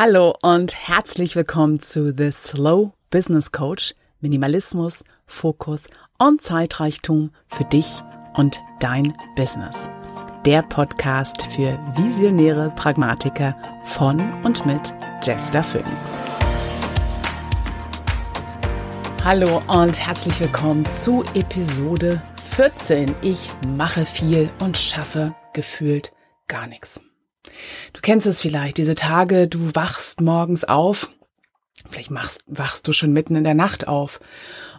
Hallo und herzlich willkommen zu The Slow Business Coach. Minimalismus, Fokus und Zeitreichtum für dich und dein Business. Der Podcast für visionäre Pragmatiker von und mit Jester Phoenix. Hallo und herzlich willkommen zu Episode 14. Ich mache viel und schaffe gefühlt gar nichts. Du kennst es vielleicht, diese Tage, du wachst morgens auf, vielleicht machst, wachst du schon mitten in der Nacht auf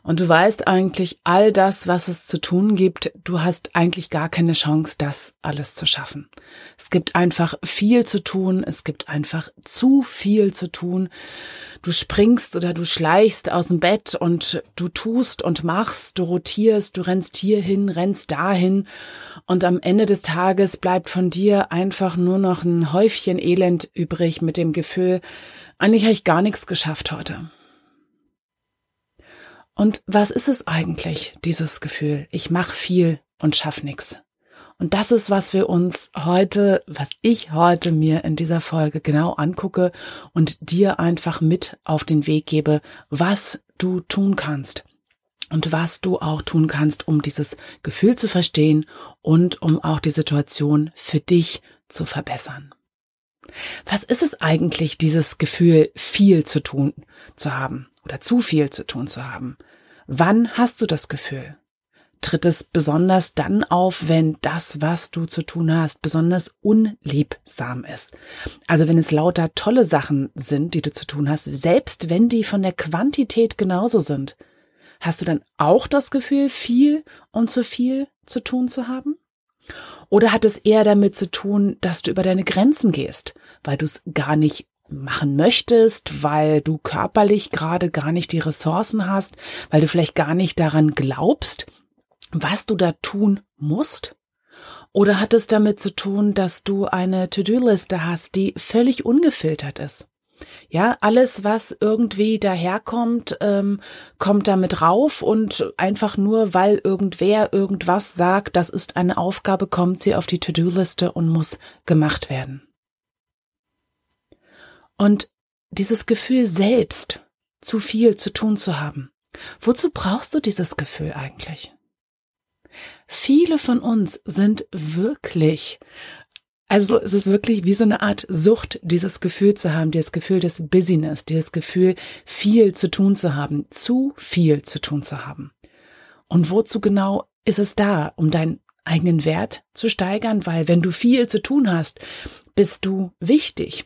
und du weißt eigentlich all das, was es zu tun gibt, du hast eigentlich gar keine Chance, das alles zu schaffen. Es gibt einfach viel zu tun, es gibt einfach zu viel zu tun. Du springst oder du schleichst aus dem Bett und du tust und machst, du rotierst, du rennst hierhin, rennst dahin und am Ende des Tages bleibt von dir einfach nur noch ein Häufchen Elend übrig mit dem Gefühl, eigentlich habe ich gar nichts geschafft heute. Und was ist es eigentlich, dieses Gefühl? Ich mache viel und schaff nix. Und das ist, was wir uns heute, was ich heute mir in dieser Folge genau angucke und dir einfach mit auf den Weg gebe, was du tun kannst und was du auch tun kannst, um dieses Gefühl zu verstehen und um auch die Situation für dich zu verbessern. Was ist es eigentlich, dieses Gefühl, viel zu tun zu haben oder zu viel zu tun zu haben? Wann hast du das Gefühl? Tritt es besonders dann auf, wenn das, was du zu tun hast, besonders unliebsam ist. Also wenn es lauter tolle Sachen sind, die du zu tun hast, selbst wenn die von der Quantität genauso sind, hast du dann auch das Gefühl, viel und zu viel zu tun zu haben? Oder hat es eher damit zu tun, dass du über deine Grenzen gehst, weil du es gar nicht machen möchtest, weil du körperlich gerade gar nicht die Ressourcen hast, weil du vielleicht gar nicht daran glaubst, was du da tun musst? Oder hat es damit zu tun, dass du eine To-Do-Liste hast, die völlig ungefiltert ist? Ja, alles, was irgendwie daherkommt, ähm, kommt damit rauf und einfach nur, weil irgendwer irgendwas sagt, das ist eine Aufgabe, kommt sie auf die To-Do-Liste und muss gemacht werden. Und dieses Gefühl selbst, zu viel zu tun zu haben, wozu brauchst du dieses Gefühl eigentlich? Viele von uns sind wirklich, also es ist wirklich wie so eine Art Sucht, dieses Gefühl zu haben, dieses Gefühl des Busyness, dieses Gefühl, viel zu tun zu haben, zu viel zu tun zu haben. Und wozu genau ist es da, um deinen eigenen Wert zu steigern? Weil wenn du viel zu tun hast, bist du wichtig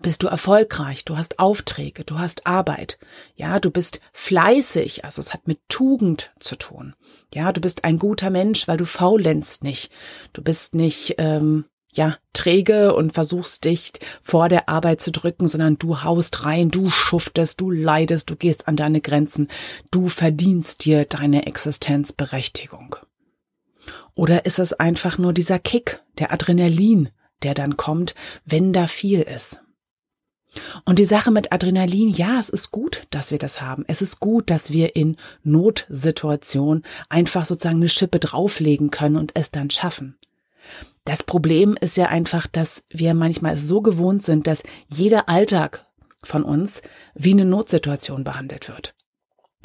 bist du erfolgreich, du hast Aufträge, du hast Arbeit, ja, du bist fleißig, also es hat mit Tugend zu tun. Ja, du bist ein guter Mensch, weil du faulenzt nicht. Du bist nicht ähm, ja, träge und versuchst dich vor der Arbeit zu drücken, sondern du haust rein, du schuftest, du leidest, du gehst an deine Grenzen, du verdienst dir deine Existenzberechtigung. Oder ist es einfach nur dieser Kick, der Adrenalin, der dann kommt, wenn da viel ist? Und die Sache mit Adrenalin, ja, es ist gut, dass wir das haben. Es ist gut, dass wir in Notsituationen einfach sozusagen eine Schippe drauflegen können und es dann schaffen. Das Problem ist ja einfach, dass wir manchmal so gewohnt sind, dass jeder Alltag von uns wie eine Notsituation behandelt wird.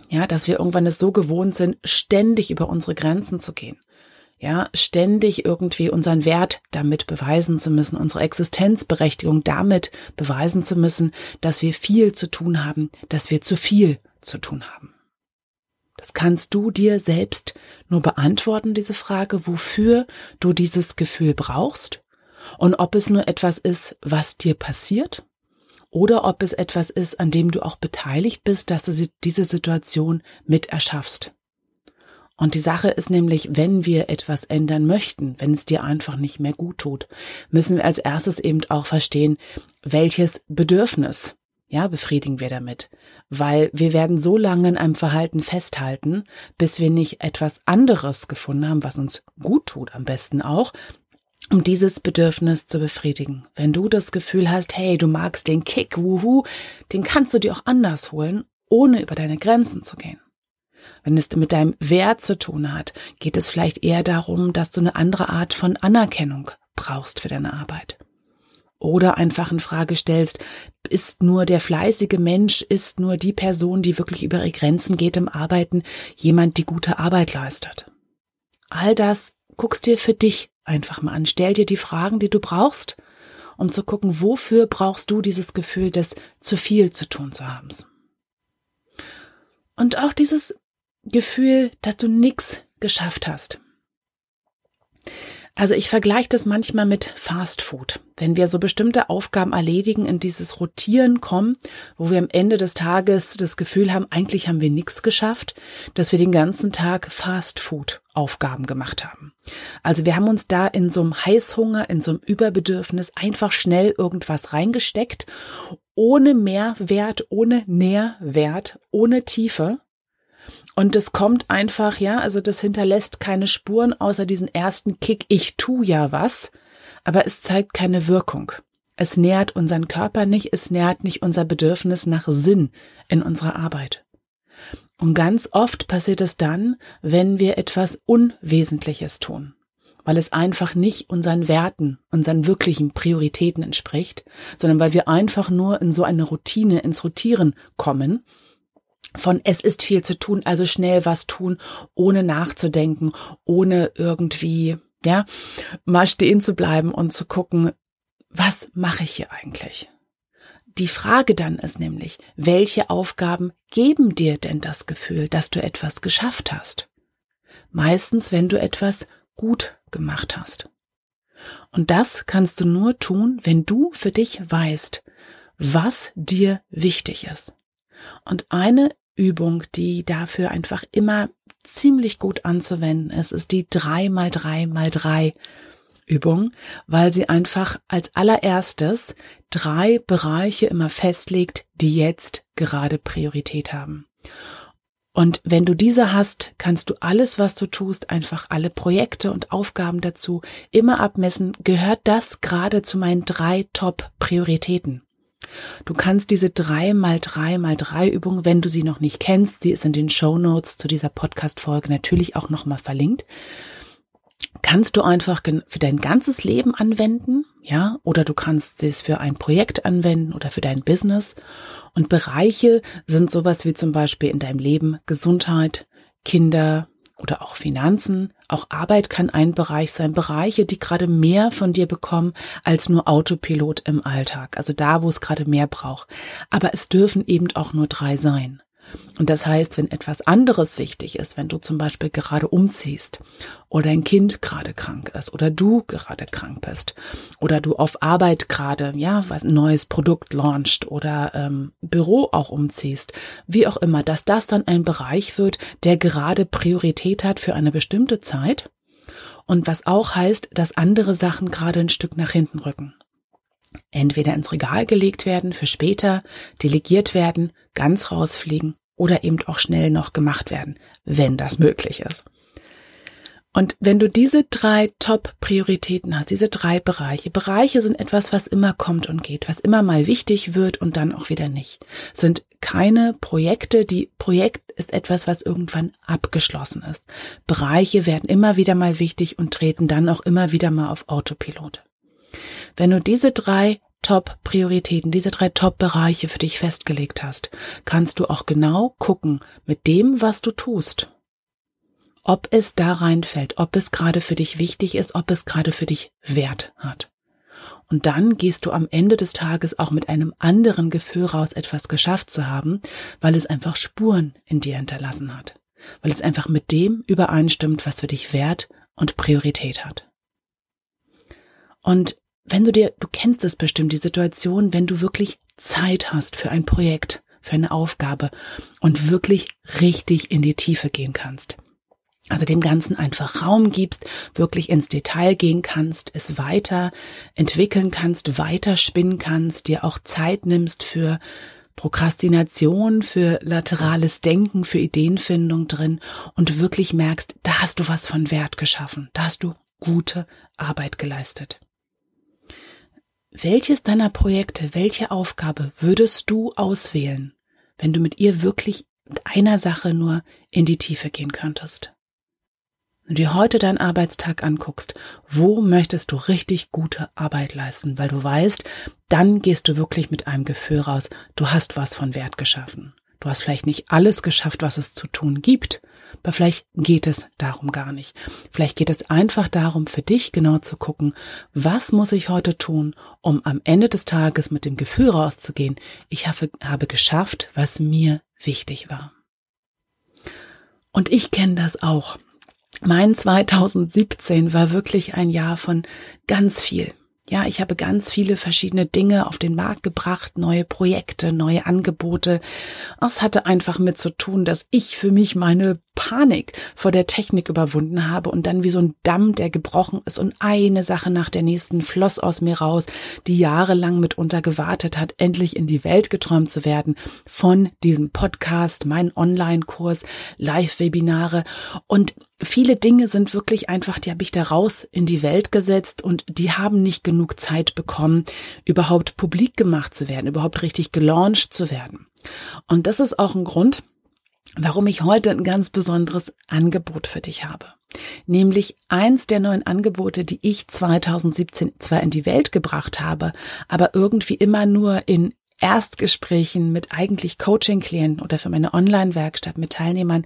Ja, dass wir irgendwann es so gewohnt sind, ständig über unsere Grenzen zu gehen ja, ständig irgendwie unseren Wert damit beweisen zu müssen, unsere Existenzberechtigung damit beweisen zu müssen, dass wir viel zu tun haben, dass wir zu viel zu tun haben. Das kannst du dir selbst nur beantworten, diese Frage, wofür du dieses Gefühl brauchst und ob es nur etwas ist, was dir passiert oder ob es etwas ist, an dem du auch beteiligt bist, dass du diese Situation mit erschaffst. Und die Sache ist nämlich, wenn wir etwas ändern möchten, wenn es dir einfach nicht mehr gut tut, müssen wir als erstes eben auch verstehen, welches Bedürfnis ja, befriedigen wir damit. Weil wir werden so lange in einem Verhalten festhalten, bis wir nicht etwas anderes gefunden haben, was uns gut tut, am besten auch, um dieses Bedürfnis zu befriedigen. Wenn du das Gefühl hast, hey, du magst den Kick, wuhu, den kannst du dir auch anders holen, ohne über deine Grenzen zu gehen. Wenn es mit deinem Wert zu tun hat, geht es vielleicht eher darum, dass du eine andere Art von Anerkennung brauchst für deine Arbeit. Oder einfach in Frage stellst, ist nur der fleißige Mensch, ist nur die Person, die wirklich über ihre Grenzen geht im Arbeiten, jemand, die gute Arbeit leistet. All das guckst dir für dich einfach mal an. Stell dir die Fragen, die du brauchst, um zu gucken, wofür brauchst du dieses Gefühl des zu viel zu tun zu haben. Und auch dieses Gefühl, dass du nichts geschafft hast. Also ich vergleiche das manchmal mit Fast Food. Wenn wir so bestimmte Aufgaben erledigen, in dieses Rotieren kommen, wo wir am Ende des Tages das Gefühl haben, eigentlich haben wir nichts geschafft, dass wir den ganzen Tag Fast Food Aufgaben gemacht haben. Also wir haben uns da in so einem Heißhunger, in so einem Überbedürfnis einfach schnell irgendwas reingesteckt, ohne Mehrwert, ohne Nährwert, ohne Tiefe und das kommt einfach, ja, also das hinterlässt keine Spuren außer diesen ersten Kick, ich tu ja was, aber es zeigt keine Wirkung. Es nährt unseren Körper nicht, es nährt nicht unser Bedürfnis nach Sinn in unserer Arbeit. Und ganz oft passiert es dann, wenn wir etwas Unwesentliches tun, weil es einfach nicht unseren Werten, unseren wirklichen Prioritäten entspricht, sondern weil wir einfach nur in so eine Routine, ins Rotieren kommen von es ist viel zu tun, also schnell was tun, ohne nachzudenken, ohne irgendwie, ja, mal stehen zu bleiben und zu gucken, was mache ich hier eigentlich? Die Frage dann ist nämlich, welche Aufgaben geben dir denn das Gefühl, dass du etwas geschafft hast? Meistens, wenn du etwas gut gemacht hast. Und das kannst du nur tun, wenn du für dich weißt, was dir wichtig ist. Und eine Übung, die dafür einfach immer ziemlich gut anzuwenden ist, ist die 3 mal 3 mal 3 Übung, weil sie einfach als allererstes drei Bereiche immer festlegt, die jetzt gerade Priorität haben. Und wenn du diese hast, kannst du alles, was du tust, einfach alle Projekte und Aufgaben dazu immer abmessen, gehört das gerade zu meinen drei Top-Prioritäten. Du kannst diese drei mal drei mal drei Übung, wenn du sie noch nicht kennst, sie ist in den Show Notes zu dieser Podcast-Folge natürlich auch nochmal verlinkt, kannst du einfach für dein ganzes Leben anwenden, ja, oder du kannst sie für ein Projekt anwenden oder für dein Business. Und Bereiche sind sowas wie zum Beispiel in deinem Leben Gesundheit, Kinder, oder auch Finanzen. Auch Arbeit kann ein Bereich sein. Bereiche, die gerade mehr von dir bekommen als nur Autopilot im Alltag. Also da, wo es gerade mehr braucht. Aber es dürfen eben auch nur drei sein. Und das heißt, wenn etwas anderes wichtig ist, wenn du zum Beispiel gerade umziehst oder ein Kind gerade krank ist oder du gerade krank bist oder du auf Arbeit gerade, ja, was ein neues Produkt launcht oder ähm, Büro auch umziehst, wie auch immer, dass das dann ein Bereich wird, der gerade Priorität hat für eine bestimmte Zeit und was auch heißt, dass andere Sachen gerade ein Stück nach hinten rücken entweder ins Regal gelegt werden für später, delegiert werden, ganz rausfliegen oder eben auch schnell noch gemacht werden, wenn das möglich ist. Und wenn du diese drei Top-Prioritäten hast, diese drei Bereiche, Bereiche sind etwas, was immer kommt und geht, was immer mal wichtig wird und dann auch wieder nicht, sind keine Projekte. Die Projekt ist etwas, was irgendwann abgeschlossen ist. Bereiche werden immer wieder mal wichtig und treten dann auch immer wieder mal auf Autopilot. Wenn du diese drei Top-Prioritäten, diese drei Top-Bereiche für dich festgelegt hast, kannst du auch genau gucken mit dem, was du tust, ob es da reinfällt, ob es gerade für dich wichtig ist, ob es gerade für dich Wert hat. Und dann gehst du am Ende des Tages auch mit einem anderen Gefühl raus, etwas geschafft zu haben, weil es einfach Spuren in dir hinterlassen hat, weil es einfach mit dem übereinstimmt, was für dich Wert und Priorität hat. Und wenn du dir, du kennst es bestimmt, die Situation, wenn du wirklich Zeit hast für ein Projekt, für eine Aufgabe und wirklich richtig in die Tiefe gehen kannst. Also dem Ganzen einfach Raum gibst, wirklich ins Detail gehen kannst, es weiter entwickeln kannst, weiter spinnen kannst, dir auch Zeit nimmst für Prokrastination, für laterales Denken, für Ideenfindung drin und wirklich merkst, da hast du was von Wert geschaffen, da hast du gute Arbeit geleistet. Welches deiner Projekte, welche Aufgabe würdest du auswählen, wenn du mit ihr wirklich mit einer Sache nur in die Tiefe gehen könntest? Wenn du dir heute deinen Arbeitstag anguckst, wo möchtest du richtig gute Arbeit leisten, weil du weißt, dann gehst du wirklich mit einem Gefühl raus, du hast was von Wert geschaffen. Du hast vielleicht nicht alles geschafft, was es zu tun gibt, aber vielleicht geht es darum gar nicht. Vielleicht geht es einfach darum, für dich genau zu gucken, was muss ich heute tun, um am Ende des Tages mit dem Gefühl rauszugehen, ich habe, habe geschafft, was mir wichtig war. Und ich kenne das auch. Mein 2017 war wirklich ein Jahr von ganz viel. Ja, ich habe ganz viele verschiedene Dinge auf den Markt gebracht, neue Projekte, neue Angebote. Es hatte einfach mit zu tun, dass ich für mich meine Panik vor der Technik überwunden habe und dann wie so ein Damm, der gebrochen ist und eine Sache nach der nächsten floss aus mir raus, die jahrelang mitunter gewartet hat, endlich in die Welt geträumt zu werden von diesem Podcast, mein Online-Kurs, Live-Webinare und viele Dinge sind wirklich einfach, die habe ich da raus in die Welt gesetzt und die haben nicht genug Zeit bekommen, überhaupt publik gemacht zu werden, überhaupt richtig gelauncht zu werden. Und das ist auch ein Grund, warum ich heute ein ganz besonderes Angebot für dich habe. Nämlich eins der neuen Angebote, die ich 2017 zwar in die Welt gebracht habe, aber irgendwie immer nur in Erstgesprächen mit eigentlich Coaching-Klienten oder für meine Online-Werkstatt mit Teilnehmern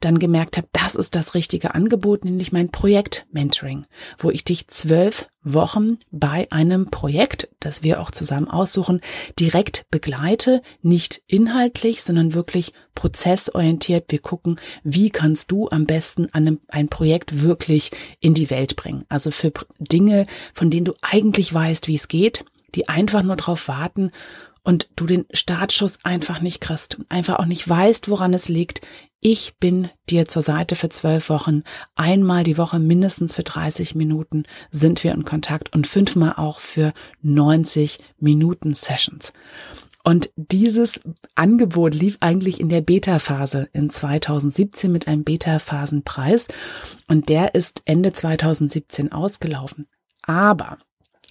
dann gemerkt habe, das ist das richtige Angebot, nämlich mein Projekt-Mentoring, wo ich dich zwölf Wochen bei einem Projekt, das wir auch zusammen aussuchen, direkt begleite, nicht inhaltlich, sondern wirklich prozessorientiert. Wir gucken, wie kannst du am besten einem, ein Projekt wirklich in die Welt bringen. Also für Dinge, von denen du eigentlich weißt, wie es geht, die einfach nur darauf warten und du den Startschuss einfach nicht kriegst und einfach auch nicht weißt, woran es liegt, ich bin dir zur Seite für zwölf Wochen. Einmal die Woche mindestens für 30 Minuten sind wir in Kontakt und fünfmal auch für 90 Minuten Sessions. Und dieses Angebot lief eigentlich in der Beta-Phase in 2017 mit einem Beta-Phasenpreis und der ist Ende 2017 ausgelaufen. Aber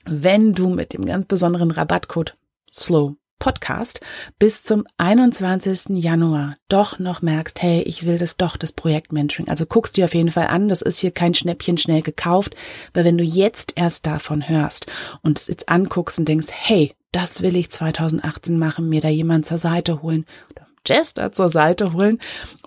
wenn du mit dem ganz besonderen Rabattcode SLOW Podcast bis zum 21. Januar doch noch merkst, hey, ich will das doch, das Projekt Mentoring. Also guckst dir auf jeden Fall an. Das ist hier kein Schnäppchen schnell gekauft, weil wenn du jetzt erst davon hörst und es jetzt anguckst und denkst, hey, das will ich 2018 machen, mir da jemand zur Seite holen oder Jester zur Seite holen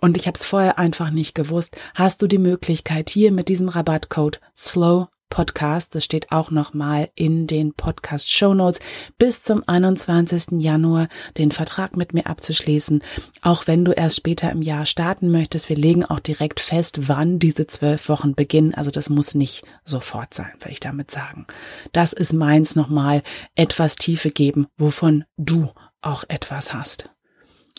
und ich habe es vorher einfach nicht gewusst, hast du die Möglichkeit hier mit diesem Rabattcode SLOW Podcast, das steht auch nochmal in den Podcast Show Notes, bis zum 21. Januar den Vertrag mit mir abzuschließen. Auch wenn du erst später im Jahr starten möchtest, wir legen auch direkt fest, wann diese zwölf Wochen beginnen. Also das muss nicht sofort sein, will ich damit sagen. Das ist meins nochmal etwas Tiefe geben, wovon du auch etwas hast.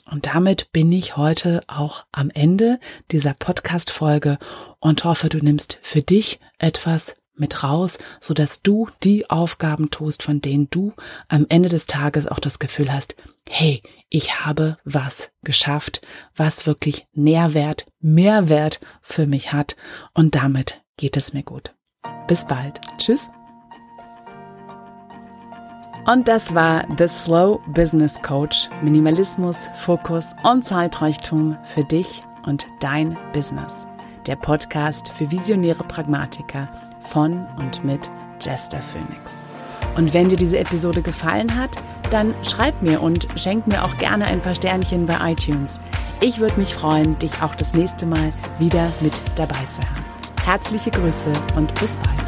Und damit bin ich heute auch am Ende dieser Podcast-Folge und hoffe, du nimmst für dich etwas mit raus, so dass du die Aufgaben tust, von denen du am Ende des Tages auch das Gefühl hast, hey, ich habe was geschafft, was wirklich Nährwert, Mehrwert für mich hat und damit geht es mir gut. Bis bald. Tschüss. Und das war The Slow Business Coach. Minimalismus, Fokus und Zeitreichtum für dich und dein Business. Der Podcast für visionäre Pragmatiker von und mit Jester Phoenix. Und wenn dir diese Episode gefallen hat, dann schreib mir und schenk mir auch gerne ein paar Sternchen bei iTunes. Ich würde mich freuen, dich auch das nächste Mal wieder mit dabei zu haben. Herzliche Grüße und bis bald.